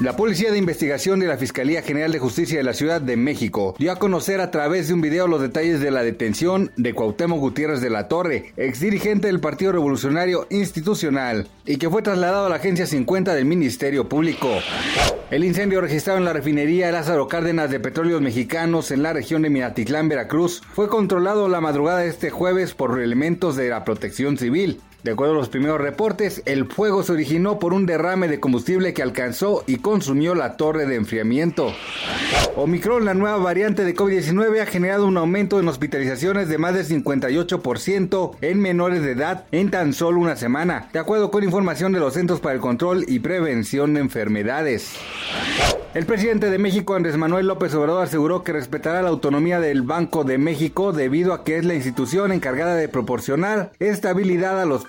La Policía de Investigación de la Fiscalía General de Justicia de la Ciudad de México dio a conocer a través de un video los detalles de la detención de Cuauhtémoc Gutiérrez de la Torre, ex dirigente del Partido Revolucionario Institucional, y que fue trasladado a la Agencia 50 del Ministerio Público. El incendio registrado en la refinería Lázaro Cárdenas de Petróleos Mexicanos en la región de Minatitlán, Veracruz, fue controlado la madrugada de este jueves por elementos de la protección civil. De acuerdo a los primeros reportes, el fuego se originó por un derrame de combustible que alcanzó y consumió la torre de enfriamiento. Omicron, la nueva variante de COVID-19, ha generado un aumento en hospitalizaciones de más del 58% en menores de edad en tan solo una semana, de acuerdo con información de los Centros para el Control y Prevención de Enfermedades. El presidente de México, Andrés Manuel López Obrador, aseguró que respetará la autonomía del Banco de México debido a que es la institución encargada de proporcionar estabilidad a los